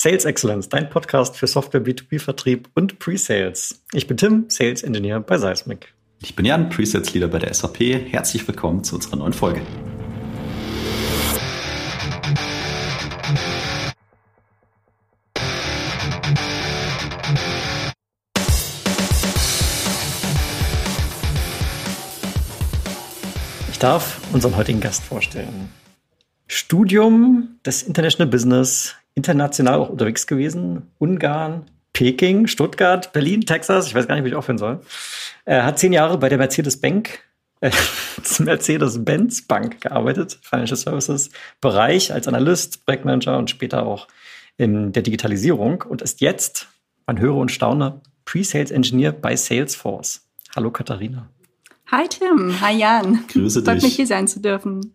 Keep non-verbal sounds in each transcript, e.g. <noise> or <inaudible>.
Sales Excellence, dein Podcast für Software B2B-Vertrieb und Pre-Sales. Ich bin Tim, Sales Engineer bei Seismic. Ich bin Jan, Presets Leader bei der SAP. Herzlich willkommen zu unserer neuen Folge. Ich darf unseren heutigen Gast vorstellen. Studium des International Business, international auch unterwegs gewesen, Ungarn, Peking, Stuttgart, Berlin, Texas, ich weiß gar nicht, wie ich aufhören soll. Er hat zehn Jahre bei der Mercedes-Bank, äh, <laughs> Mercedes-Benz Bank gearbeitet, Financial Services Bereich als Analyst, Projektmanager und später auch in der Digitalisierung und ist jetzt, man höre und staune, Pre-Sales Engineer bei Salesforce. Hallo Katharina. Hi Tim, hi Jan. Grüße Freut dich. mich hier sein zu dürfen.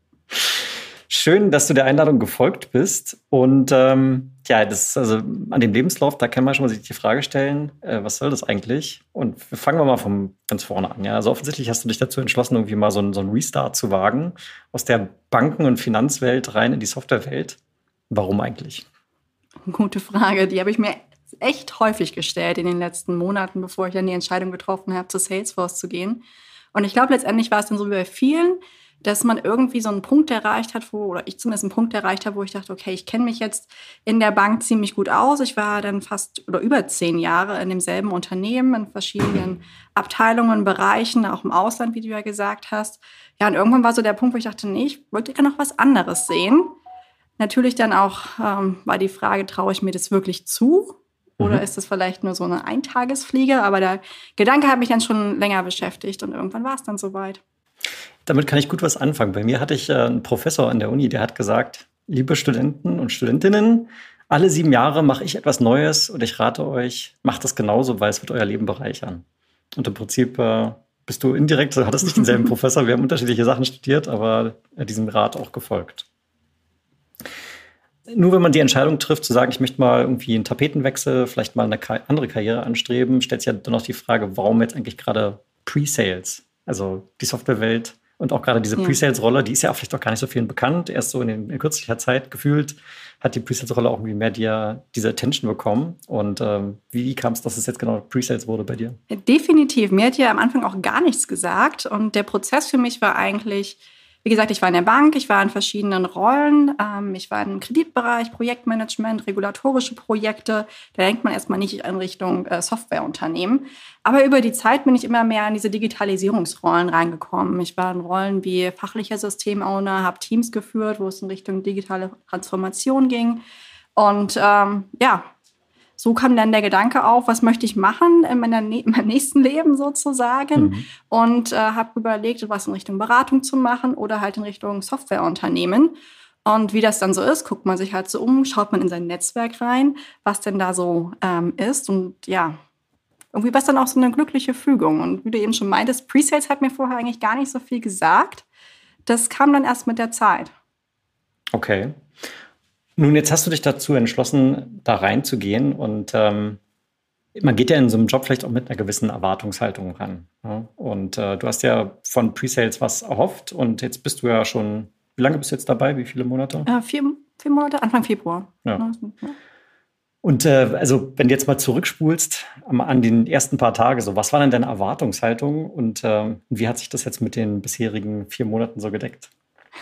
Schön, dass du der Einladung gefolgt bist. Und ähm, ja, das also an dem Lebenslauf, da kann man schon mal sich die Frage stellen, äh, was soll das eigentlich? Und fangen wir mal von ganz vorne an. Ja, also offensichtlich hast du dich dazu entschlossen, irgendwie mal so einen, so einen Restart zu wagen aus der Banken- und Finanzwelt rein in die Softwarewelt. Warum eigentlich? Gute Frage, die habe ich mir echt häufig gestellt in den letzten Monaten, bevor ich dann die Entscheidung getroffen habe, zu Salesforce zu gehen. Und ich glaube, letztendlich war es dann so wie bei vielen, dass man irgendwie so einen Punkt erreicht hat, wo, oder ich zumindest einen Punkt erreicht habe, wo ich dachte, okay, ich kenne mich jetzt in der Bank ziemlich gut aus. Ich war dann fast oder über zehn Jahre in demselben Unternehmen, in verschiedenen Abteilungen, Bereichen, auch im Ausland, wie du ja gesagt hast. Ja, und irgendwann war so der Punkt, wo ich dachte, nee, ich wollte gerne noch was anderes sehen. Natürlich dann auch ähm, war die Frage, traue ich mir das wirklich zu? Oder ist das vielleicht nur so eine Eintagesfliege? Aber der Gedanke hat mich dann schon länger beschäftigt und irgendwann war es dann soweit. Damit kann ich gut was anfangen. Bei mir hatte ich äh, einen Professor an der Uni, der hat gesagt, liebe Studenten und Studentinnen, alle sieben Jahre mache ich etwas Neues und ich rate euch, macht das genauso, weil es wird euer Leben bereichern. Und im Prinzip äh, bist du indirekt, du hattest nicht denselben <laughs> Professor, wir haben unterschiedliche Sachen studiert, aber äh, diesem Rat auch gefolgt. Nur wenn man die Entscheidung trifft, zu sagen, ich möchte mal irgendwie einen Tapetenwechsel, vielleicht mal eine andere Karriere anstreben, stellt sich ja dann noch die Frage, warum jetzt eigentlich gerade Pre-Sales? Also die Softwarewelt und auch gerade diese Ja. Pre-Sales-Rolle, die ist ja auch vielleicht auch gar nicht so vielen bekannt. Erst so in, den, in kürzlicher Zeit gefühlt hat die Pre-Sales-Rolle auch irgendwie mehr die, diese Attention bekommen. Und ähm, wie kam es, dass es jetzt genau Pre-Sales wurde bei dir? Definitiv. Mir hat ja am Anfang auch gar nichts gesagt. Und der Prozess für mich war eigentlich, wie gesagt, ich war in der Bank, ich war in verschiedenen Rollen. Ähm, ich war im Kreditbereich, Projektmanagement, regulatorische Projekte. Da denkt man erstmal nicht in Richtung äh, Softwareunternehmen. Aber über die Zeit bin ich immer mehr in diese Digitalisierungsrollen reingekommen. Ich war in Rollen wie fachlicher Systemowner, habe Teams geführt, wo es in Richtung digitale Transformation ging. Und ähm, ja, so kam dann der Gedanke auf, was möchte ich machen in, meiner, in meinem nächsten Leben sozusagen. Mhm. Und äh, habe überlegt, was in Richtung Beratung zu machen oder halt in Richtung Softwareunternehmen. Und wie das dann so ist, guckt man sich halt so um, schaut man in sein Netzwerk rein, was denn da so ähm, ist. Und ja, irgendwie war es dann auch so eine glückliche Fügung. Und wie du eben schon meintest, Presales hat mir vorher eigentlich gar nicht so viel gesagt. Das kam dann erst mit der Zeit. Okay. Nun, jetzt hast du dich dazu entschlossen, da reinzugehen und ähm, man geht ja in so einem Job vielleicht auch mit einer gewissen Erwartungshaltung ran. Ja? Und äh, du hast ja von Pre-Sales was erhofft und jetzt bist du ja schon, wie lange bist du jetzt dabei? Wie viele Monate? Äh, vier, vier Monate, Anfang Februar. Ja. Ja. Und äh, also, wenn du jetzt mal zurückspulst am- an den ersten paar Tage, so was war denn deine Erwartungshaltung und ähm, wie hat sich das jetzt mit den bisherigen vier Monaten so gedeckt? <laughs>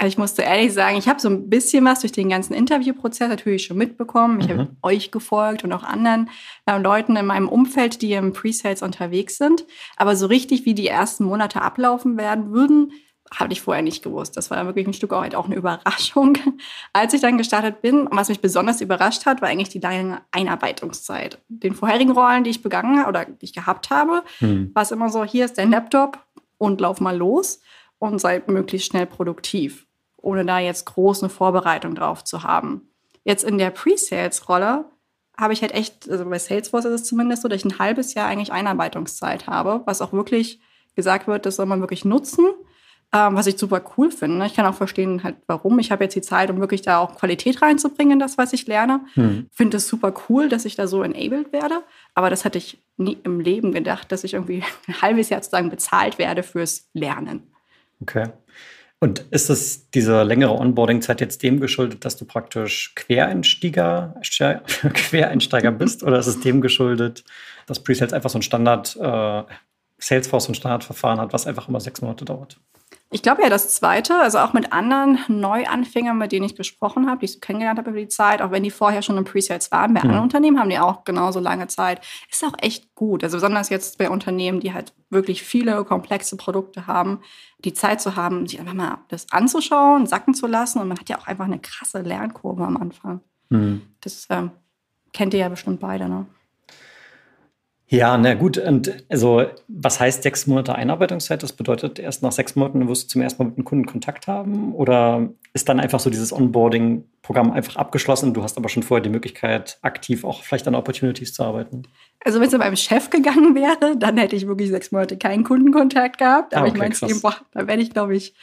Also ich musste ehrlich sagen, ich habe so ein bisschen was durch den ganzen Interviewprozess natürlich schon mitbekommen. Ich Mhm. habe euch gefolgt und auch anderen äh, Leuten in meinem Umfeld, die im Pre-Sales unterwegs sind. Aber so richtig, wie die ersten Monate ablaufen werden würden, habe ich vorher nicht gewusst. Das war wirklich ein Stück weit auch eine Überraschung, <laughs> als ich dann gestartet bin. Und was mich besonders überrascht hat, war eigentlich die lange Einarbeitungszeit. Den vorherigen Rollen, die ich begangen oder die ich gehabt habe, Hm. war es immer so, hier ist dein Laptop und lauf mal los und sei möglichst schnell produktiv, ohne da jetzt groß eine Vorbereitung drauf zu haben. Jetzt in der Pre-Sales-Rolle habe ich halt echt, also bei Salesforce ist es zumindest so, dass ich ein halbes Jahr eigentlich Einarbeitungszeit habe, was auch wirklich gesagt wird, das soll man wirklich nutzen, ähm, was ich super cool finde. Ich kann auch verstehen, halt, warum. Ich habe jetzt die Zeit, um wirklich da auch Qualität reinzubringen in das, was ich lerne. Hm. Finde es super cool, dass ich da so enabled werde. Aber das hatte ich nie im Leben gedacht, dass ich irgendwie <laughs> ein halbes Jahr sozusagen bezahlt werde fürs Lernen. Okay. Und ist es diese längere Onboarding-Zeit jetzt dem geschuldet, dass du praktisch <laughs> Quereinsteiger, Quereinsteiger bist? oder ist es dem geschuldet, dass Presales einfach so ein Standard, äh, Salesforce so ein Standardverfahren hat, was einfach immer sechs Monate dauert? Ich glaube ja das Zweite, also auch mit anderen Neuanfängern, mit denen ich gesprochen habe, die ich kennengelernt habe über die Zeit, auch wenn die vorher schon im Pre-Sales waren, bei mhm. anderen Unternehmen haben die auch genauso lange Zeit. Ist auch echt gut. Also besonders jetzt bei Unternehmen, die halt wirklich viele komplexe Produkte haben, die Zeit zu haben, sich einfach mal das anzuschauen, sacken zu lassen. Und man hat ja auch einfach eine krasse Lernkurve am Anfang. Mhm. Das ähm, kennt ihr ja bestimmt beide, ne? Ja, na gut. Und also, was heißt sechs Monate Einarbeitungszeit? Das bedeutet, erst nach sechs Monaten wirst du zum ersten Mal mit einem Kunden Kontakt haben? Oder ist dann einfach so dieses Onboarding-Programm einfach abgeschlossen? Du hast aber schon vorher die Möglichkeit, aktiv auch vielleicht an Opportunities zu arbeiten? Also, wenn es zu meinem Chef gegangen wäre, dann hätte ich wirklich sechs Monate keinen Kundenkontakt gehabt. Aber ah, okay, ich meine, ihm, boah, da werde ich, glaube ich,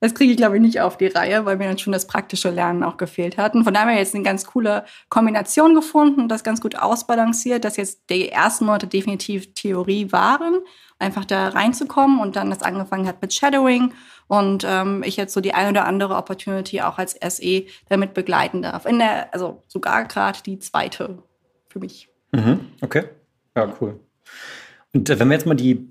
das kriege ich, glaube ich, nicht auf die Reihe, weil mir dann schon das praktische Lernen auch gefehlt hat. Und von daher haben wir jetzt eine ganz coole Kombination gefunden, das ganz gut ausbalanciert, dass jetzt die ersten Monate definitiv Theorie waren, einfach da reinzukommen und dann das angefangen hat mit Shadowing und ähm, ich jetzt so die eine oder andere Opportunity auch als SE damit begleiten darf. In der, also sogar gerade die zweite für mich. Mhm, okay. Ja, cool. Und äh, wenn wir jetzt mal die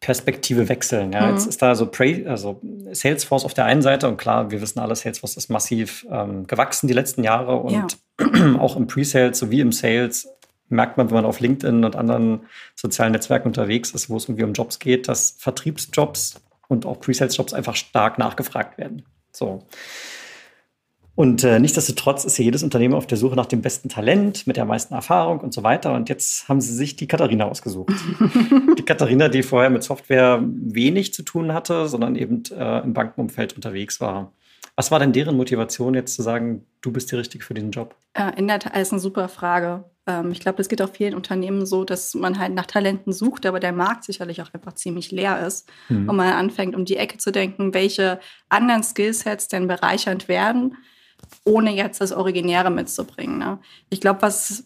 Perspektive wechseln. Ja, mhm. jetzt ist da so also Salesforce auf der einen Seite und klar, wir wissen alle, Salesforce ist massiv ähm, gewachsen die letzten Jahre und ja. <clears throat> auch im Pre-Sales sowie im Sales merkt man, wenn man auf LinkedIn und anderen sozialen Netzwerken unterwegs ist, wo es irgendwie um Jobs geht, dass Vertriebsjobs und auch Pre-Sales-Jobs einfach stark nachgefragt werden. So. Und äh, nichtsdestotrotz ist ja jedes Unternehmen auf der Suche nach dem besten Talent, mit der meisten Erfahrung und so weiter. Und jetzt haben sie sich die Katharina ausgesucht. <laughs> die Katharina, die vorher mit Software wenig zu tun hatte, sondern eben äh, im Bankenumfeld unterwegs war. Was war denn deren Motivation, jetzt zu sagen, du bist die Richtige für diesen Job? Äh, in der Tat ist eine super Frage. Ähm, ich glaube, das geht auch vielen Unternehmen so, dass man halt nach Talenten sucht, aber der Markt sicherlich auch einfach ziemlich leer ist. Mhm. Und man anfängt, um die Ecke zu denken, welche anderen Skillsets denn bereichernd werden ohne jetzt das Originäre mitzubringen. Ne? Ich glaube, was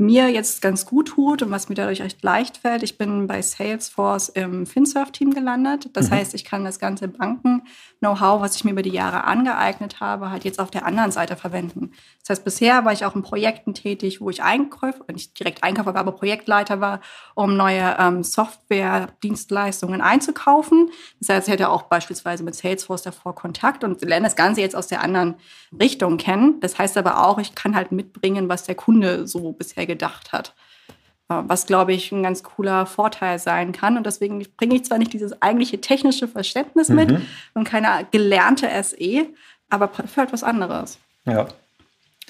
mir jetzt ganz gut tut und was mir dadurch echt leicht fällt, ich bin bei Salesforce im FinSurf-Team gelandet. Das mhm. heißt, ich kann das ganze Banken-Know-how, was ich mir über die Jahre angeeignet habe, halt jetzt auf der anderen Seite verwenden. Das heißt, bisher war ich auch in Projekten tätig, wo ich Einkäufer, nicht direkt Einkäufer war, aber Projektleiter war, um neue ähm, Software-Dienstleistungen einzukaufen. Das heißt, ich hätte auch beispielsweise mit Salesforce davor Kontakt und lerne das Ganze jetzt aus der anderen Richtung kennen. Das heißt aber auch, ich kann halt mitbringen, was der Kunde so bisher gedacht hat. Äh, was, glaube ich, ein ganz cooler Vorteil sein kann. Und deswegen bringe ich zwar nicht dieses eigentliche technische Verständnis mhm. mit und keine gelernte SE, aber für etwas anderes. Ja.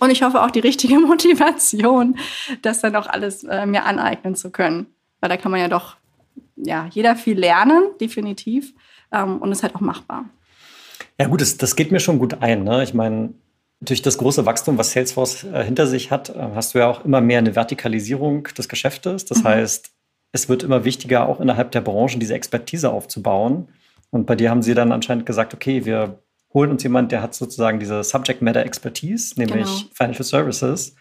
Und ich hoffe auch die richtige <laughs> Motivation, das dann auch alles äh, mir aneignen zu können. Weil da kann man ja doch, ja, jeder viel lernen, definitiv. Ähm, und ist halt auch machbar. Ja, gut, das, das geht mir schon gut ein. Ne? Ich meine, durch das große Wachstum, was Salesforce äh, hinter sich hat, äh, hast du ja auch immer mehr eine Vertikalisierung des Geschäftes. Das mhm. heißt, es wird immer wichtiger, auch innerhalb der Branchen diese Expertise aufzubauen. Und bei dir haben sie dann anscheinend gesagt, okay, wir holen uns jemand, der hat sozusagen diese Subject Matter Expertise, nämlich genau. Financial Services,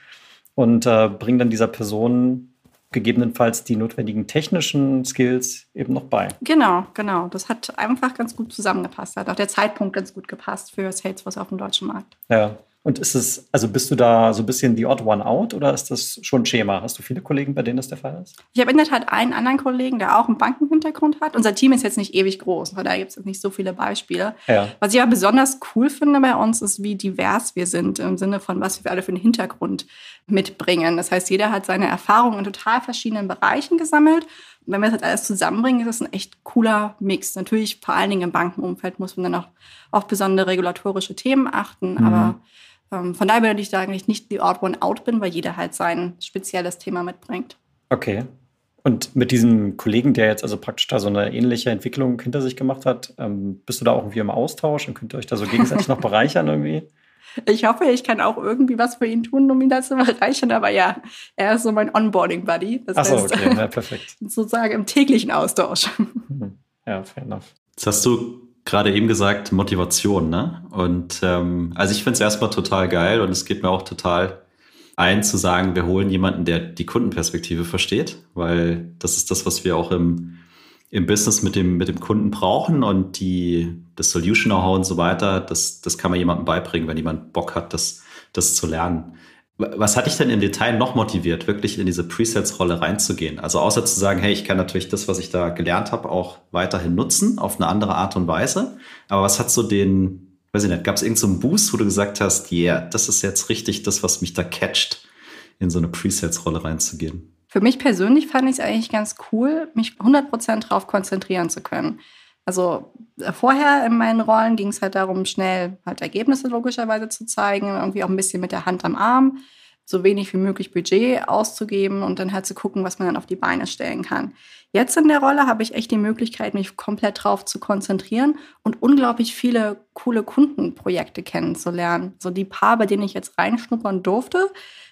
und äh, bringen dann dieser Person gegebenenfalls die notwendigen technischen Skills eben noch bei. Genau, genau. Das hat einfach ganz gut zusammengepasst. Hat auch der Zeitpunkt ganz gut gepasst für Salesforce auf dem deutschen Markt. Ja. Und ist es, also bist du da so ein bisschen die Odd One Out oder ist das schon Schema? Hast du viele Kollegen, bei denen das der Fall ist? Ich habe in der Tat einen anderen Kollegen, der auch einen Bankenhintergrund hat. Unser Team ist jetzt nicht ewig groß, von daher gibt es nicht so viele Beispiele. Ja. Was ich aber besonders cool finde bei uns, ist, wie divers wir sind im Sinne von, was wir alle für einen Hintergrund mitbringen. Das heißt, jeder hat seine Erfahrungen in total verschiedenen Bereichen gesammelt wenn wir das alles zusammenbringen, ist das ein echt cooler Mix. Natürlich, vor allen Dingen im Bankenumfeld muss man dann auch auf besondere regulatorische Themen achten, mhm. aber ähm, von daher würde ich sagen, ich nicht die Odd One Out bin, weil jeder halt sein spezielles Thema mitbringt. Okay. Und mit diesem Kollegen, der jetzt also praktisch da so eine ähnliche Entwicklung hinter sich gemacht hat, ähm, bist du da auch irgendwie im Austausch und könnt ihr euch da so gegenseitig noch bereichern irgendwie? <laughs> Ich hoffe, ich kann auch irgendwie was für ihn tun, um ihn da zu erreichen. Aber ja, er ist so mein Onboarding-Buddy. Das Ach so, heißt, okay, ja, <laughs> perfekt. sozusagen im täglichen Austausch. Mhm. Ja, fair enough. Jetzt hast du gerade eben gesagt, Motivation, ne? Und ähm, also ich finde es erstmal total geil und es geht mir auch total ein zu sagen, wir holen jemanden, der die Kundenperspektive versteht, weil das ist das, was wir auch im im Business mit dem, mit dem Kunden brauchen und die, das Solution-Know-how und so weiter, das, das kann man jemandem beibringen, wenn jemand Bock hat, das, das zu lernen. Was hat dich denn im Detail noch motiviert, wirklich in diese Presets-Rolle reinzugehen? Also außer zu sagen, hey, ich kann natürlich das, was ich da gelernt habe, auch weiterhin nutzen, auf eine andere Art und Weise. Aber was hat so den, weiß ich nicht, gab es irgendeinen so Boost, wo du gesagt hast, yeah, das ist jetzt richtig das, was mich da catcht, in so eine Presets-Rolle reinzugehen? Für mich persönlich fand ich es eigentlich ganz cool, mich 100% darauf konzentrieren zu können. Also äh, vorher in meinen Rollen ging es halt darum, schnell halt Ergebnisse logischerweise zu zeigen, irgendwie auch ein bisschen mit der Hand am Arm, so wenig wie möglich Budget auszugeben und dann halt zu gucken, was man dann auf die Beine stellen kann. Jetzt in der Rolle habe ich echt die Möglichkeit, mich komplett drauf zu konzentrieren und unglaublich viele coole Kundenprojekte kennenzulernen. So die paar, bei denen ich jetzt reinschnuppern durfte,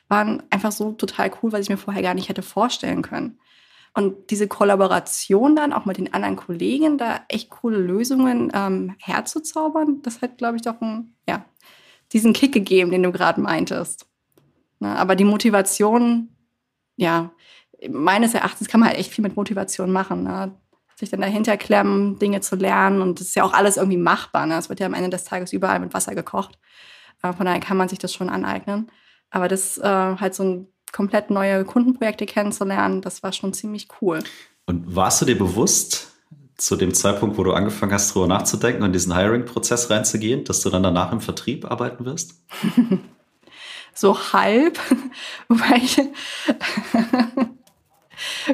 waren einfach so total cool, was ich mir vorher gar nicht hätte vorstellen können. Und diese Kollaboration dann auch mit den anderen Kollegen, da echt coole Lösungen ähm, herzuzaubern, das hat, glaube ich, doch einen, ja, diesen Kick gegeben, den du gerade meintest. Ne, aber die Motivation, ja, meines Erachtens kann man halt echt viel mit Motivation machen. Ne? Sich dann dahinter klemmen, Dinge zu lernen und das ist ja auch alles irgendwie machbar. Ne? Es wird ja am Ende des Tages überall mit Wasser gekocht. Äh, von daher kann man sich das schon aneignen. Aber das äh, halt so ein komplett neue Kundenprojekte kennenzulernen, das war schon ziemlich cool. Und warst du dir bewusst, zu dem Zeitpunkt, wo du angefangen hast, darüber nachzudenken und diesen Hiring-Prozess reinzugehen, dass du dann danach im Vertrieb arbeiten wirst? <laughs> so halb, <laughs> wobei ich <laughs>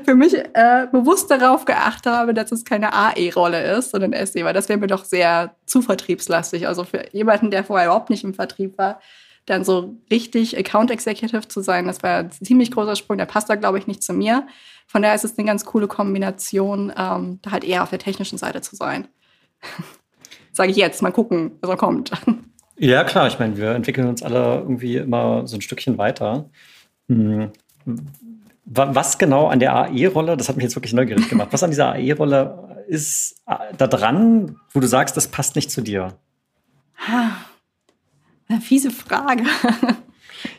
für mich äh, bewusst darauf geachtet habe, dass es keine AE-Rolle ist, sondern SE, weil das wäre mir doch sehr zu vertriebslastig. Also für jemanden, der vorher überhaupt nicht im Vertrieb war, dann so richtig Account Executive zu sein, das war ein ziemlich großer Sprung. Der passt da, glaube ich, nicht zu mir. Von daher ist es eine ganz coole Kombination, ähm, da halt eher auf der technischen Seite zu sein. <laughs> Sage ich jetzt, mal gucken, was er kommt. <laughs> Ja, klar, ich meine, wir entwickeln uns alle irgendwie immer so ein Stückchen weiter. Hm. Was genau an der AE-Rolle, das hat mich jetzt wirklich neugierig gemacht, was an dieser AE-Rolle ist äh, da dran, wo du sagst, das passt nicht zu dir? Eine fiese Frage. <laughs>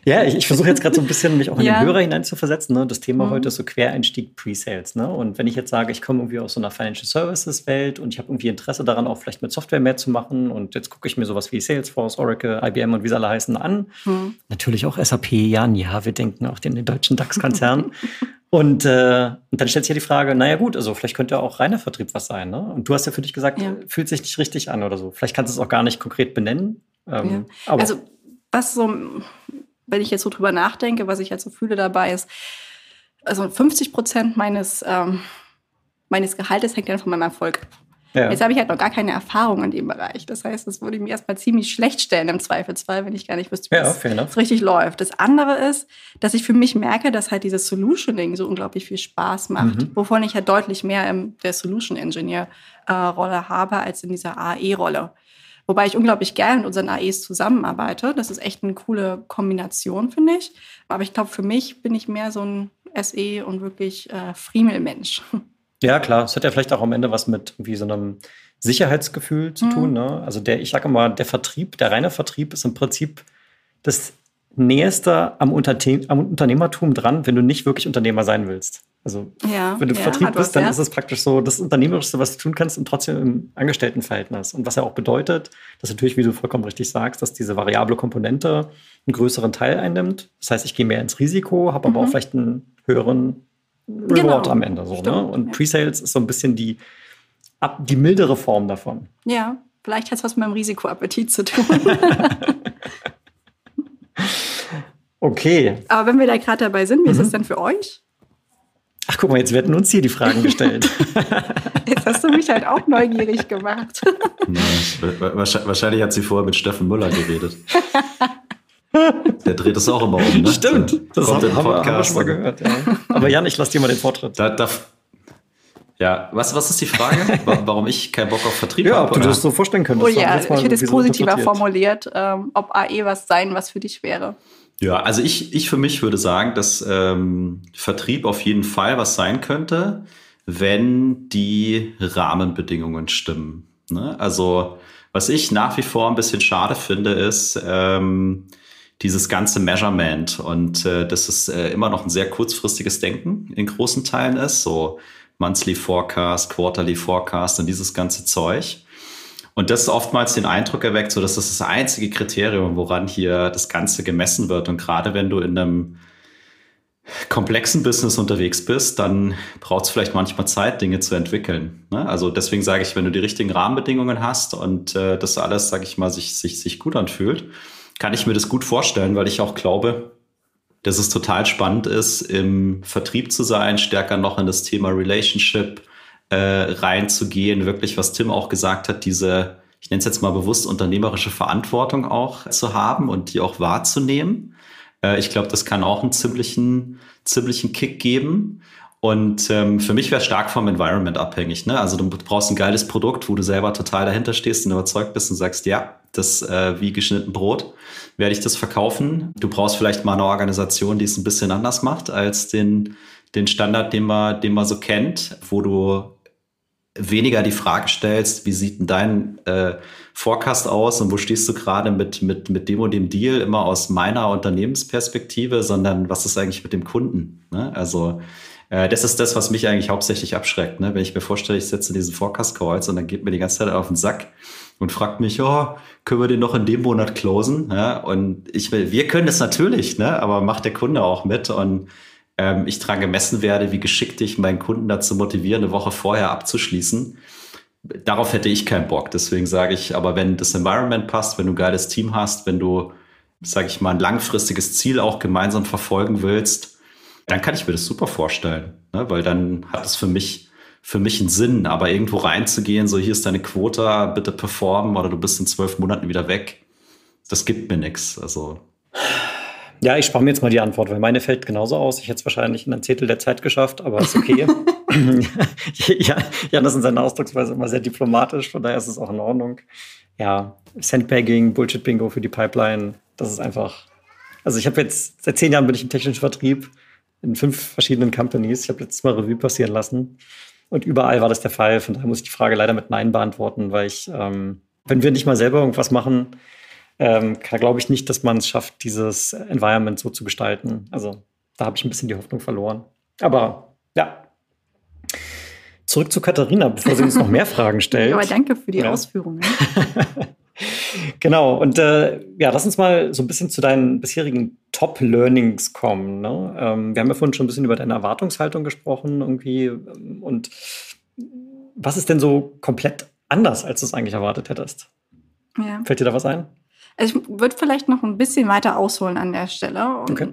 Ja, ich, ich versuche jetzt gerade so ein bisschen mich auch in ja. den Hörer hineinzuversetzen. Ne? Das Thema mhm. heute ist so Quereinstieg Pre-Sales. Ne? Und wenn ich jetzt sage, ich komme irgendwie aus so einer Financial Services Welt und ich habe irgendwie Interesse daran, auch vielleicht mit Software mehr zu machen und jetzt gucke ich mir sowas wie Salesforce, Oracle, IBM und wie sie alle heißen an. Mhm. Natürlich auch SAP, ja, ja, wir denken auch den, den deutschen DAX-Konzern. <laughs> und, äh, und dann stellt sich ja die Frage, naja gut, also vielleicht könnte auch reiner Vertrieb was sein. Ne? Und du hast ja für dich gesagt, ja. fühlt sich nicht richtig an oder so. Vielleicht kannst du es auch gar nicht konkret benennen. Ähm, ja. Also was so, wenn ich jetzt so drüber nachdenke, was ich halt so fühle dabei ist, also 50 Prozent meines, ähm, meines Gehaltes hängt dann von meinem Erfolg ab. Ja. Jetzt habe ich halt noch gar keine Erfahrung in dem Bereich. Das heißt, das würde ich mir erstmal ziemlich schlecht stellen im Zweifelsfall, wenn ich gar nicht wüsste, wie ja, es richtig läuft. Das andere ist, dass ich für mich merke, dass halt dieses Solutioning so unglaublich viel Spaß macht, mhm. wovon ich halt deutlich mehr in der Solution Engineer äh, Rolle habe als in dieser AE-Rolle. Wobei ich unglaublich gerne mit unseren AEs zusammenarbeite. Das ist echt eine coole Kombination, finde ich. Aber ich glaube, für mich bin ich mehr so ein SE und wirklich äh, Friemel-Mensch. Ja, klar. Es hat ja vielleicht auch am Ende was mit wie so einem Sicherheitsgefühl zu mhm. tun. Ne? Also der, ich sage mal, der Vertrieb, der reine Vertrieb ist im Prinzip das Nächste am, Unterne am Unternehmertum dran, wenn du nicht wirklich Unternehmer sein willst. Also ja, wenn du ja, Vertrieb bist, dann ja. ist es praktisch so das Unternehmerischste, was du tun kannst und trotzdem im Angestelltenverhältnis. Und was ja auch bedeutet, dass natürlich, wie du vollkommen richtig sagst, dass diese variable Komponente einen größeren Teil einnimmt. Das heißt, ich gehe mehr ins Risiko, habe mhm. aber auch vielleicht einen höheren Reward genau. am Ende. So, ne? Und Pre-Sales ist so ein bisschen die, die mildere Form davon. Ja, vielleicht hat es was mit dem Risikoappetit zu tun. <laughs> okay. Aber wenn wir da gerade dabei sind, wie mhm. ist das denn für euch? Ach, guck mal, jetzt werden uns hier die Fragen gestellt. <laughs> jetzt hast du mich halt auch neugierig gemacht. wahrscheinlich hat sie vorher mit Steffen Müller geredet. Der dreht es auch immer um, ne? Stimmt, das Kommt haben, haben, wir schon mal gehört. Ja. Aber Jan, ich lasse dir mal den Vortritt. Da, da, ja, was, was ist die Frage? Warum ich keinen Bock auf Vertrieb ja, habe? Ja, ob du das so vorstellen könntest. Oh ja, ich hätte es positiver formuliert, ähm, ob AE was sein, was für dich wäre. Ja, also ich, ich für mich würde sagen, dass ähm, Vertrieb auf jeden Fall was sein könnte, wenn die Rahmenbedingungen stimmen. Ne? Also was ich nach wie vor ein bisschen schade finde, ist ähm, dieses ganze Measurement und äh, dass es äh, immer noch ein sehr kurzfristiges Denken in großen Teilen ist. So Monthly Forecast, Quarterly Forecast und dieses ganze Zeug. Und das oftmals den Eindruck erweckt, so dass das das einzige Kriterium, woran hier das Ganze gemessen wird. Und gerade wenn du in einem komplexen Business unterwegs bist, dann braucht es vielleicht manchmal Zeit, Dinge zu entwickeln. Ne? Also deswegen sage ich, wenn du die richtigen Rahmenbedingungen hast und äh, das alles, sage ich mal, sich, sich, sich gut anfühlt, kann ich mir das gut vorstellen, weil ich auch glaube, dass es total spannend ist, im Vertrieb zu sein, stärker noch in das Thema Relationship äh, reinzugehen, wirklich, was Tim auch gesagt hat, diese, ich nenne es jetzt mal bewusst, unternehmerische Verantwortung auch zu haben und die auch wahrzunehmen. Äh, ich glaube, das kann auch einen ziemlichen, ziemlichen Kick geben. Und ähm, für mich wäre stark vom Environment abhängig. Ne? Also du brauchst ein geiles Produkt, wo du selber total dahinter stehst und überzeugt bist und sagst, ja, das äh, wie geschnitten Brot werde ich das verkaufen. Du brauchst vielleicht mal eine Organisation, die es ein bisschen anders macht als den, den Standard, den man, den man so kennt, wo du weniger die Frage stellst, wie sieht denn dein äh, Forecast aus und wo stehst du gerade mit, mit, mit dem und dem Deal, immer aus meiner Unternehmensperspektive, sondern was ist eigentlich mit dem Kunden? Ne? Also äh, das ist das, was mich eigentlich hauptsächlich abschreckt. Ne? Wenn ich mir vorstelle, ich setze diesen Forecast-Calls und dann geht mir die ganze Zeit auf den Sack und fragt mich, oh, können wir den noch in dem Monat closen? Ja? Und ich will, wir können das natürlich, ne? aber macht der Kunde auch mit und ähm, ich daran gemessen werde, wie geschickt ich meinen Kunden dazu motiviere, eine Woche vorher abzuschließen. Darauf hätte ich keinen Bock. Deswegen sage ich, aber wenn das Environment passt, wenn du ein geiles Team hast, wenn du, sage ich mal, ein langfristiges Ziel auch gemeinsam verfolgen willst, dann kann ich mir das super vorstellen, ne? weil dann hat es für mich für mich einen Sinn, aber irgendwo reinzugehen, so hier ist deine Quota, bitte performen oder du bist in zwölf Monaten wieder weg, das gibt mir nichts. Also ja, ich spare mir jetzt mal die Antwort, weil meine fällt genauso aus. Ich hätte es wahrscheinlich in einem Zehntel der Zeit geschafft, aber ist okay. <laughs> <laughs> ja, Jan ist in seiner Ausdrucksweise immer sehr diplomatisch, von daher ist es auch in Ordnung. Ja, Sandbagging, Bullshit-Bingo für die Pipeline, das ist einfach. Also ich habe jetzt, seit zehn Jahren bin ich im technischen Vertrieb in fünf verschiedenen Companies. Ich habe letztes Mal Revue passieren lassen. Und überall war das der Fall. Von daher muss ich die Frage leider mit Nein beantworten, weil ich, ähm, wenn wir nicht mal selber irgendwas machen, ähm, glaube ich nicht, dass man es schafft, dieses Environment so zu gestalten. Also da habe ich ein bisschen die Hoffnung verloren. Aber ja. Zurück zu Katharina, bevor sie uns noch mehr <laughs> Fragen stellt. Aber danke für die ja. Ausführungen. <laughs> genau, und äh, ja, lass uns mal so ein bisschen zu deinen bisherigen Top-Learnings kommen. Ne? Ähm, wir haben ja vorhin schon ein bisschen über deine Erwartungshaltung gesprochen irgendwie. Und was ist denn so komplett anders, als du es eigentlich erwartet hättest? Ja. Fällt dir da was ein? Also ich würde vielleicht noch ein bisschen weiter ausholen an der Stelle. Okay.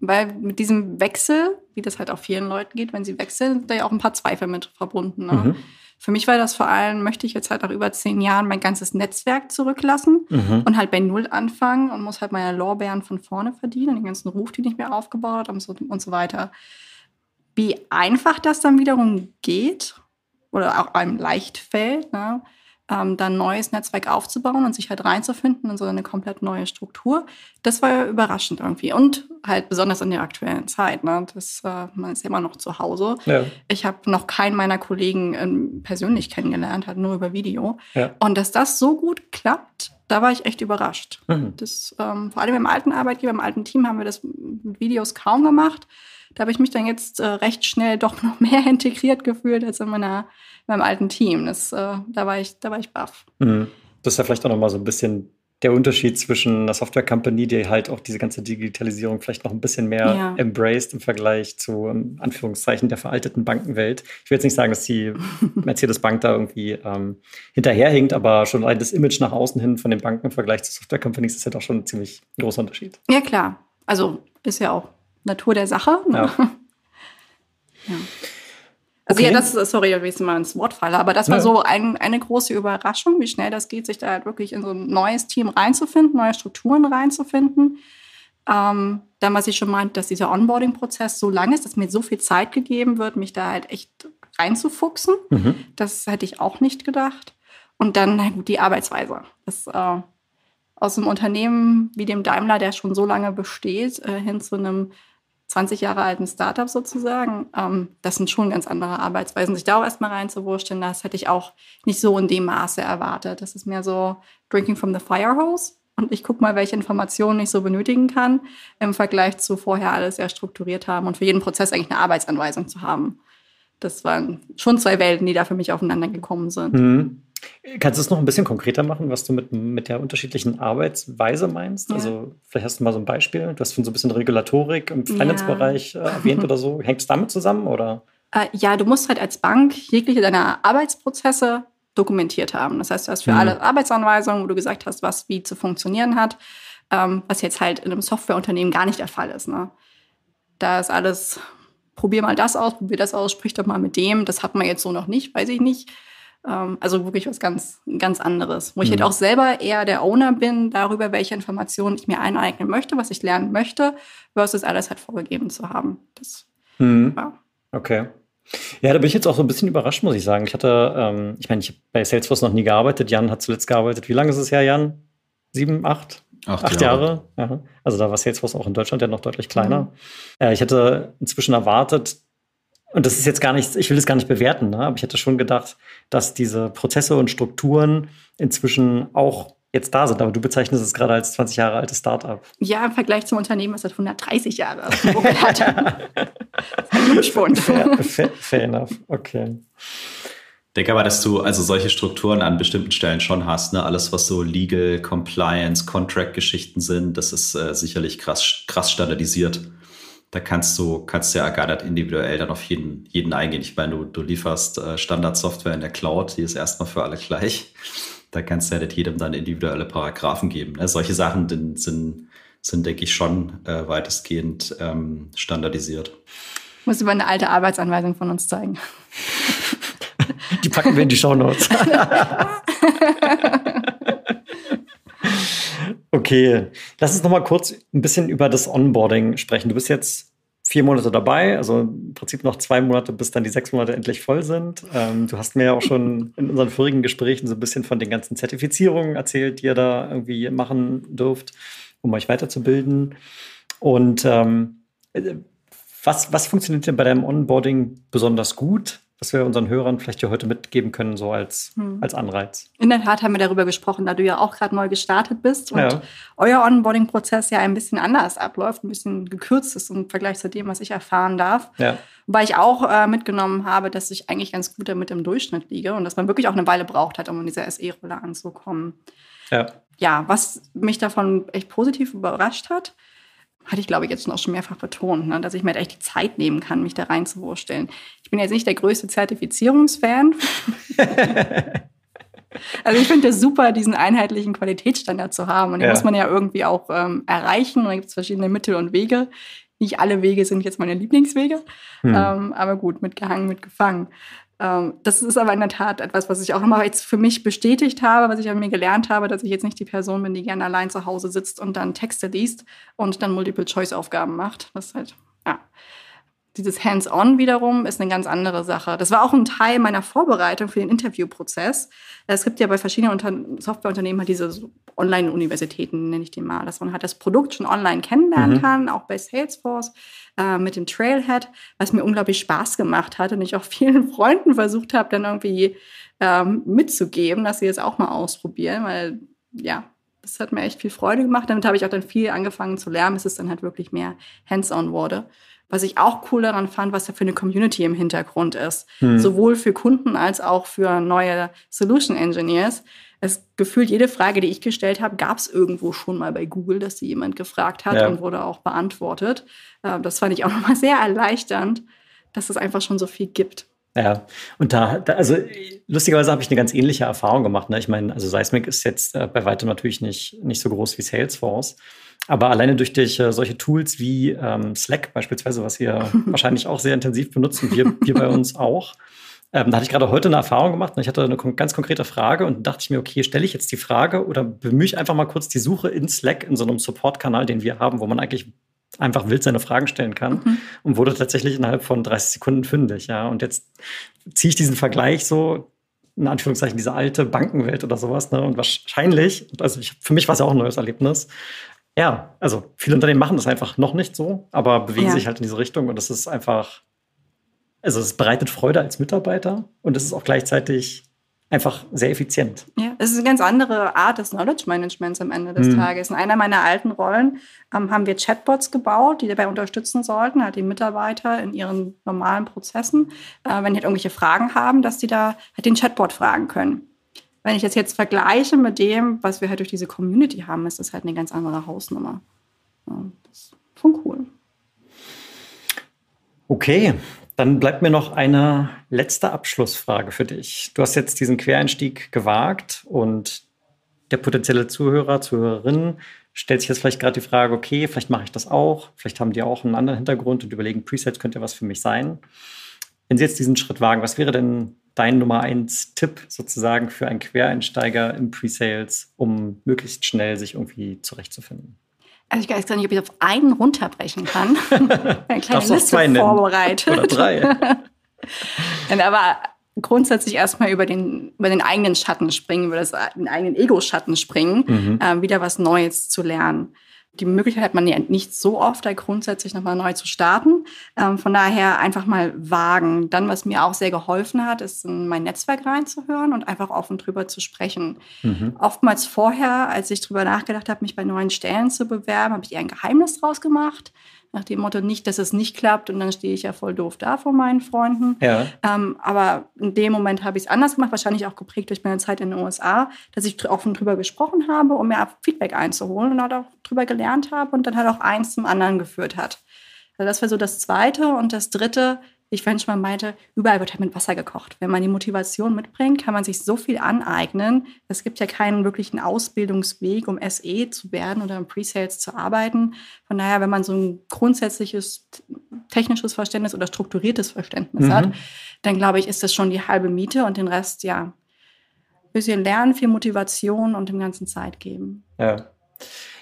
Weil mit diesem Wechsel, wie das halt auch vielen Leuten geht, wenn sie wechseln, sind da ja auch ein paar Zweifel mit verbunden. Ne? Mhm. Für mich war das vor allem, möchte ich jetzt halt nach über zehn Jahren mein ganzes Netzwerk zurücklassen mhm. und halt bei Null anfangen und muss halt meine Lorbeeren von vorne verdienen, den ganzen Ruf, den ich mir aufgebaut habe und so, und so weiter. Wie einfach das dann wiederum geht oder auch einem leicht fällt, ne? Ähm, dann ein neues Netzwerk aufzubauen und sich halt reinzufinden in so eine komplett neue Struktur, das war überraschend irgendwie. Und halt besonders in der aktuellen Zeit. Ne? Das, äh, man ist ja immer noch zu Hause. Ja. Ich habe noch keinen meiner Kollegen ähm, persönlich kennengelernt, halt nur über Video. Ja. Und dass das so gut klappt, da war ich echt überrascht. Mhm. Das, ähm, vor allem im alten Arbeitgeber, im alten Team haben wir das mit Videos kaum gemacht. Da habe ich mich dann jetzt äh, recht schnell doch <laughs> noch mehr integriert gefühlt als in meiner meinem alten Team. Das, äh, da war ich, da war ich baff. Mhm. Das ist ja vielleicht auch noch mal so ein bisschen der Unterschied zwischen einer Software Company, die halt auch diese ganze Digitalisierung vielleicht noch ein bisschen mehr ja. embraced im Vergleich zu in Anführungszeichen der veralteten Bankenwelt. Ich will jetzt nicht sagen, dass die <laughs> Mercedes Bank da irgendwie ähm, hinterherhinkt, aber schon allein das Image nach außen hin von den Banken im Vergleich zu Software Companies ist ja doch schon ein ziemlich großer Unterschied. Ja, klar. Also ist ja auch Natur der Sache. Ne? Ja. <laughs> ja. Also okay. ja, das ist, sorry, wenn ich mal ins Wort falle, aber das war so ein, eine große Überraschung, wie schnell das geht, sich da halt wirklich in so ein neues Team reinzufinden, neue Strukturen reinzufinden. Ähm, dann, was ich schon meinte, dass dieser Onboarding-Prozess so lang ist, dass mir so viel Zeit gegeben wird, mich da halt echt reinzufuchsen. Mhm. Das hätte ich auch nicht gedacht. Und dann, na gut, die Arbeitsweise. Das, äh, aus einem Unternehmen wie dem Daimler, der schon so lange besteht, äh, hin zu einem 20 Jahre alten Startup sozusagen. Ähm, das sind schon ganz andere Arbeitsweisen. Sich da auch erstmal reinzuwurschteln, das hätte ich auch nicht so in dem Maße erwartet. Das ist mehr so Drinking from the Fire Hose. Und ich gucke mal, welche Informationen ich so benötigen kann, im Vergleich zu vorher alles sehr strukturiert haben und für jeden Prozess eigentlich eine Arbeitsanweisung zu haben. das waren schon zwei Welten, die da für mich aufeinander gekommen sind. Mhm. Kannst du es noch ein bisschen konkreter machen, was du mit, mit der unterschiedlichen Arbeitsweise meinst? Ja. Also, vielleicht hast du mal so ein Beispiel. Du hast von so ein bisschen Regulatorik im Finance-Bereich ja. äh, erwähnt <laughs> oder so. Hängt es damit zusammen? Oder? Äh, ja, du musst halt als Bank jegliche deiner Arbeitsprozesse dokumentiert haben. Das heißt, du hast für mhm. alle Arbeitsanweisungen, wo du gesagt hast, was wie zu funktionieren hat, ähm, was jetzt halt in einem Softwareunternehmen gar nicht der Fall ist. Ne? Da ist alles, probier mal das aus, probier das aus, sprich doch mal mit dem. Das hat man jetzt so noch nicht, weiß ich nicht. Ähm, also wirklich was ganz, ganz anderes. Wo ich halt mhm. halt auch selber eher der Owner bin darüber, welche Informationen ich mir eineignen möchte, was ich lernen möchte, versus alles halt vorgegeben zu haben. Das, mhm. ja. Okay. Ja, da bin ich jetzt auch so ein bisschen überrascht, muss ich sagen. Ich hatte, ähm, ich meine, ich habe bei Salesforce noch nie gearbeitet. Jan hat zuletzt gearbeitet. Wie lange ist es her, Jan? Sieben, acht? Acht, acht Jahre. Jahre. Also da war Salesforce auch in Deutschland ja noch deutlich kleiner. Mhm. Äh, ich hätte inzwischen erwartet, und das ist jetzt gar nicht, ich will es gar nicht bewerten, ne? aber ich hätte schon gedacht, dass diese Prozesse und Strukturen inzwischen auch jetzt da sind. Aber du bezeichnest es gerade als 20 Jahre altes Startup. Ja, im Vergleich zum Unternehmen, was seit 130 Jahre hat. <laughs> fair, fair, fair enough. Okay. Ich denke aber, dass du also solche Strukturen an bestimmten Stellen schon hast. Ne? Alles, was so Legal, Compliance, Contract-Geschichten sind, das ist äh, sicherlich krass, krass standardisiert. Da kannst du, kannst du ja gar nicht individuell dann auf jeden, jeden eingehen. Ich meine, du, du lieferst äh, Standardsoftware in der Cloud, die ist erstmal für alle gleich da kannst du ja nicht jedem dann individuelle Paragraphen geben. Ne? Solche Sachen sind, sind, sind, denke ich, schon äh, weitestgehend ähm, standardisiert. Ich muss über eine alte Arbeitsanweisung von uns zeigen. Die packen wir in die Show Notes. <laughs> okay, lass uns noch mal kurz ein bisschen über das Onboarding sprechen. Du bist jetzt vier Monate dabei, also im Prinzip noch zwei Monate, bis dann die sechs Monate endlich voll sind. Ähm, du hast mir ja auch schon in unseren vorigen Gesprächen so ein bisschen von den ganzen Zertifizierungen erzählt, die ihr da irgendwie machen dürft, um euch weiterzubilden. Und ähm, was, was funktioniert denn bei deinem Onboarding besonders gut? Was wir unseren Hörern vielleicht hier heute mitgeben können, so als, hm. als Anreiz. In der Tat haben wir darüber gesprochen, da du ja auch gerade neu gestartet bist und ja. euer Onboarding-Prozess ja ein bisschen anders abläuft, ein bisschen gekürzt ist im Vergleich zu dem, was ich erfahren darf. Ja. Wobei ich auch äh, mitgenommen habe, dass ich eigentlich ganz gut damit im Durchschnitt liege und dass man wirklich auch eine Weile braucht hat, um in dieser SE-Rolle anzukommen. Ja. ja, was mich davon echt positiv überrascht hat, hatte ich, glaube ich, jetzt schon auch schon mehrfach betont, ne, dass ich mir halt echt die Zeit nehmen kann, mich da reinzuwursteln. Ich bin jetzt nicht der größte Zertifizierungsfan. <laughs> also ich finde es super, diesen einheitlichen Qualitätsstandard zu haben. Und den ja. muss man ja irgendwie auch ähm, erreichen. Und da gibt es verschiedene Mittel und Wege. Nicht alle Wege sind jetzt meine Lieblingswege. Hm. Ähm, aber gut, mitgehangen, mitgefangen. Ähm, das ist aber in der Tat etwas, was ich auch nochmal jetzt für mich bestätigt habe, was ich an mir gelernt habe, dass ich jetzt nicht die Person bin, die gerne allein zu Hause sitzt und dann Texte liest und dann Multiple-Choice-Aufgaben macht. Das ist halt, ja. Dieses Hands-on wiederum ist eine ganz andere Sache. Das war auch ein Teil meiner Vorbereitung für den Interviewprozess. Es gibt ja bei verschiedenen Softwareunternehmen halt diese Online-Universitäten, nenne ich die mal, dass man halt das Produkt schon online kennenlernen mhm. kann, auch bei Salesforce äh, mit dem Trailhead, was mir unglaublich Spaß gemacht hat und ich auch <laughs> vielen Freunden versucht habe, dann irgendwie ähm, mitzugeben, dass sie es auch mal ausprobieren, weil ja, das hat mir echt viel Freude gemacht. Damit habe ich auch dann viel angefangen zu lernen, bis es dann halt wirklich mehr hands-on wurde. Was ich auch cool daran fand, was da für eine Community im Hintergrund ist. Hm. Sowohl für Kunden als auch für neue Solution Engineers. Es gefühlt jede Frage, die ich gestellt habe, gab es irgendwo schon mal bei Google, dass sie jemand gefragt hat ja. und wurde auch beantwortet. Äh, das fand ich auch <laughs> nochmal sehr erleichternd, dass es einfach schon so viel gibt. Ja, und da, da also lustigerweise habe ich eine ganz ähnliche Erfahrung gemacht. Ne? Ich meine, also Seismic ist jetzt äh, bei weitem natürlich nicht, nicht so groß wie Salesforce. Aber alleine durch, durch äh, solche Tools wie ähm, Slack beispielsweise, was wir <laughs> wahrscheinlich auch sehr intensiv benutzen, wir, wir bei uns auch, ähm, da hatte ich gerade heute eine Erfahrung gemacht und ich hatte eine ganz konkrete Frage und dachte ich mir, okay, stelle ich jetzt die Frage oder bemühe ich einfach mal kurz die Suche in Slack in so einem Support-Kanal, den wir haben, wo man eigentlich einfach wild seine Fragen stellen kann mhm. und wurde tatsächlich innerhalb von 30 Sekunden fündig. Ja. Und jetzt ziehe ich diesen Vergleich so, in Anführungszeichen, diese alte Bankenwelt oder sowas. Ne? Und wahrscheinlich, also ich, für mich war es ja auch ein neues Erlebnis. Ja, also viele Unternehmen machen das einfach noch nicht so, aber bewegen ja. sich halt in diese Richtung und das ist einfach, also es bereitet Freude als Mitarbeiter und es ist auch gleichzeitig einfach sehr effizient. Ja, es ist eine ganz andere Art des Knowledge Managements am Ende des mhm. Tages. In einer meiner alten Rollen ähm, haben wir Chatbots gebaut, die dabei unterstützen sollten, halt die Mitarbeiter in ihren normalen Prozessen, äh, wenn die halt irgendwelche Fragen haben, dass die da halt den Chatbot fragen können. Wenn ich das jetzt vergleiche mit dem, was wir halt durch diese Community haben, ist das halt eine ganz andere Hausnummer. Ja, das ist schon cool. Okay, dann bleibt mir noch eine letzte Abschlussfrage für dich. Du hast jetzt diesen Quereinstieg gewagt und der potenzielle Zuhörer, Zuhörerin stellt sich jetzt vielleicht gerade die Frage, okay, vielleicht mache ich das auch, vielleicht haben die auch einen anderen Hintergrund und überlegen, Presets könnte was für mich sein. Wenn Sie jetzt diesen Schritt wagen, was wäre denn dein Nummer eins Tipp sozusagen für einen Quereinsteiger im Presales, um möglichst schnell sich irgendwie zurechtzufinden? Also ich weiß gar nicht, ob ich auf einen runterbrechen kann. <laughs> Eine kleine Liste vorbereitet. Oder drei. <laughs> Aber grundsätzlich erstmal über den, über den eigenen Schatten springen, über das, den eigenen Ego-Schatten springen, mhm. äh, wieder was Neues zu lernen die Möglichkeit hat man ja nicht so oft, da grundsätzlich nochmal neu zu starten. Ähm, von daher einfach mal wagen. Dann, was mir auch sehr geholfen hat, ist in mein Netzwerk reinzuhören und einfach offen drüber zu sprechen. Mhm. Oftmals vorher, als ich drüber nachgedacht habe, mich bei neuen Stellen zu bewerben, habe ich eher ein Geheimnis draus gemacht nach dem Motto nicht, dass es nicht klappt und dann stehe ich ja voll doof da vor meinen Freunden. Ja. Ähm, aber in dem Moment habe ich es anders gemacht, wahrscheinlich auch geprägt durch meine Zeit in den USA, dass ich offen drüber gesprochen habe, um mir Feedback einzuholen und halt auch drüber gelernt habe und dann halt auch eins zum anderen geführt hat. Also das war so das Zweite. Und das Dritte, ich vorhin schon mal meinte, überall wird halt mit Wasser gekocht. Wenn man die Motivation mitbringt, kann man sich so viel aneignen. Es gibt ja keinen wirklichen Ausbildungsweg, um SE zu werden oder im Pre-Sales zu arbeiten. Von daher, wenn man so ein grundsätzliches technisches Verständnis oder strukturiertes Verständnis mhm. hat, dann glaube ich, ist das schon die halbe Miete und den Rest, ja, ein bisschen lernen, viel Motivation und dem Ganzen Zeit geben. Ja.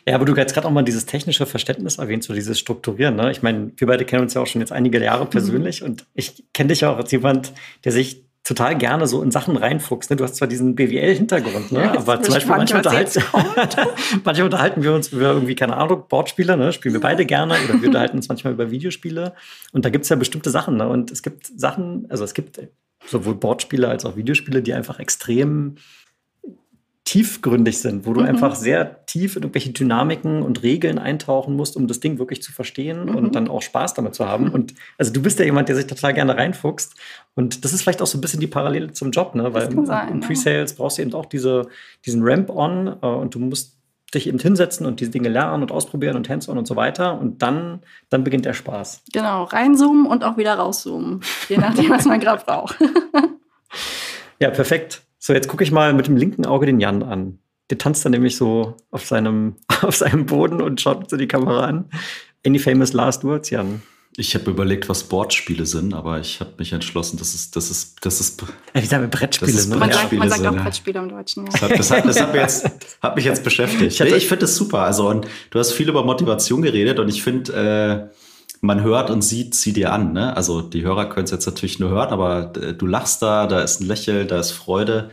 Ja, aber du hast gerade auch mal dieses technische Verständnis erwähnt, so dieses Strukturieren. Ne? Ich meine, wir beide kennen uns ja auch schon jetzt einige Jahre mhm. persönlich mhm. und ich kenne dich auch als jemand, der sich total gerne so in Sachen reinfuchst. Ne? Du hast zwar diesen BWL-Hintergrund, ne? Ja, aber zum Beispiel manchmal unterhalten, <laughs> manchmal unterhalten wir uns über irgendwie, keine Ahnung, Boardspiele, ne? spielen wir beide gerne oder wir unterhalten uns manchmal über Videospiele. Und da gibt es ja bestimmte Sachen. Ne? Und es gibt Sachen, also es gibt sowohl Boardspiele als auch Videospiele, die einfach extrem tiefgründig sind, wo du mhm. einfach sehr tief in irgendwelche Dynamiken und Regeln eintauchen musst, um das Ding wirklich zu verstehen mhm. und dann auch Spaß damit zu haben. Und also du bist ja jemand, der sich total gerne reinfuchst. Und das ist vielleicht auch so ein bisschen die Parallele zum Job, ne? Weil sein, im Pre-Sales ja. brauchst du eben auch diese, diesen Ramp-on äh, und du musst dich eben hinsetzen und diese Dinge lernen und ausprobieren und hands-on und so weiter. Und dann, dann beginnt der Spaß. Genau, reinzoomen und auch wieder rauszoomen. Je nachdem, was man gerade braucht. <laughs> ja, perfekt. So, jetzt gucke ich mal mit dem linken Auge den Jan an. Der tanzt dann nämlich so auf seinem, <laughs> auf seinem Boden und schaut so die Kamera an. Any famous last words, Jan? Ich habe überlegt, was Boardspiele sind, aber ich habe mich entschlossen, das ist, das ist, das ist. Ja, wie sagen wir Brettspiele? Das ne? man, sagt, man sagt auch Brettspiele im Deutschen. Ja. Das, hat, das, hat, das hat, mich jetzt, <laughs> hat mich jetzt beschäftigt. Ich, ich finde das super. Also und du hast viel über Motivation geredet und ich finde, äh, man hört und sieht sie dir an. Ne? Also die Hörer können es jetzt natürlich nur hören, aber äh, du lachst da, da ist ein Lächeln, da ist Freude.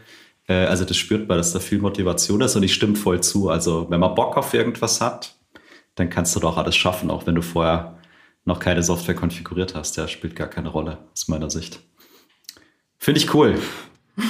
Äh, also das spürt man, dass da viel Motivation ist und ich stimme voll zu. Also wenn man Bock auf irgendwas hat, dann kannst du doch alles schaffen, auch wenn du vorher noch keine Software konfiguriert hast. Der spielt gar keine Rolle aus meiner Sicht. Finde ich cool. <laughs>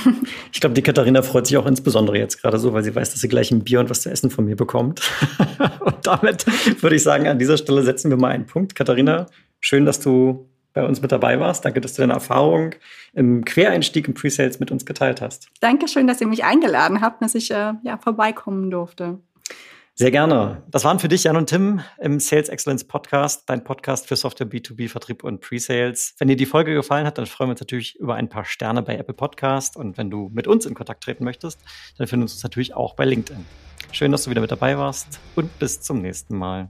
Ich glaube, die Katharina freut sich auch insbesondere jetzt gerade so, weil sie weiß, dass sie gleich ein Bier und was zu essen von mir bekommt. <laughs> und damit würde ich sagen, an dieser Stelle setzen wir mal einen Punkt. Katharina, schön, dass du bei uns mit dabei warst. Danke, dass du deine Erfahrung im Quereinstieg im Presales mit uns geteilt hast. Dankeschön, dass ihr mich eingeladen habt, dass ich äh, ja, vorbeikommen durfte. Sehr gerne. Das waren für dich Jan und Tim im Sales Excellence Podcast, dein Podcast für Software B2B Vertrieb und Pre-Sales. Wenn dir die Folge gefallen hat, dann freuen wir uns natürlich über ein paar Sterne bei Apple Podcast. Und wenn du mit uns in Kontakt treten möchtest, dann finden wir uns natürlich auch bei LinkedIn. Schön, dass du wieder mit dabei warst und bis zum nächsten Mal.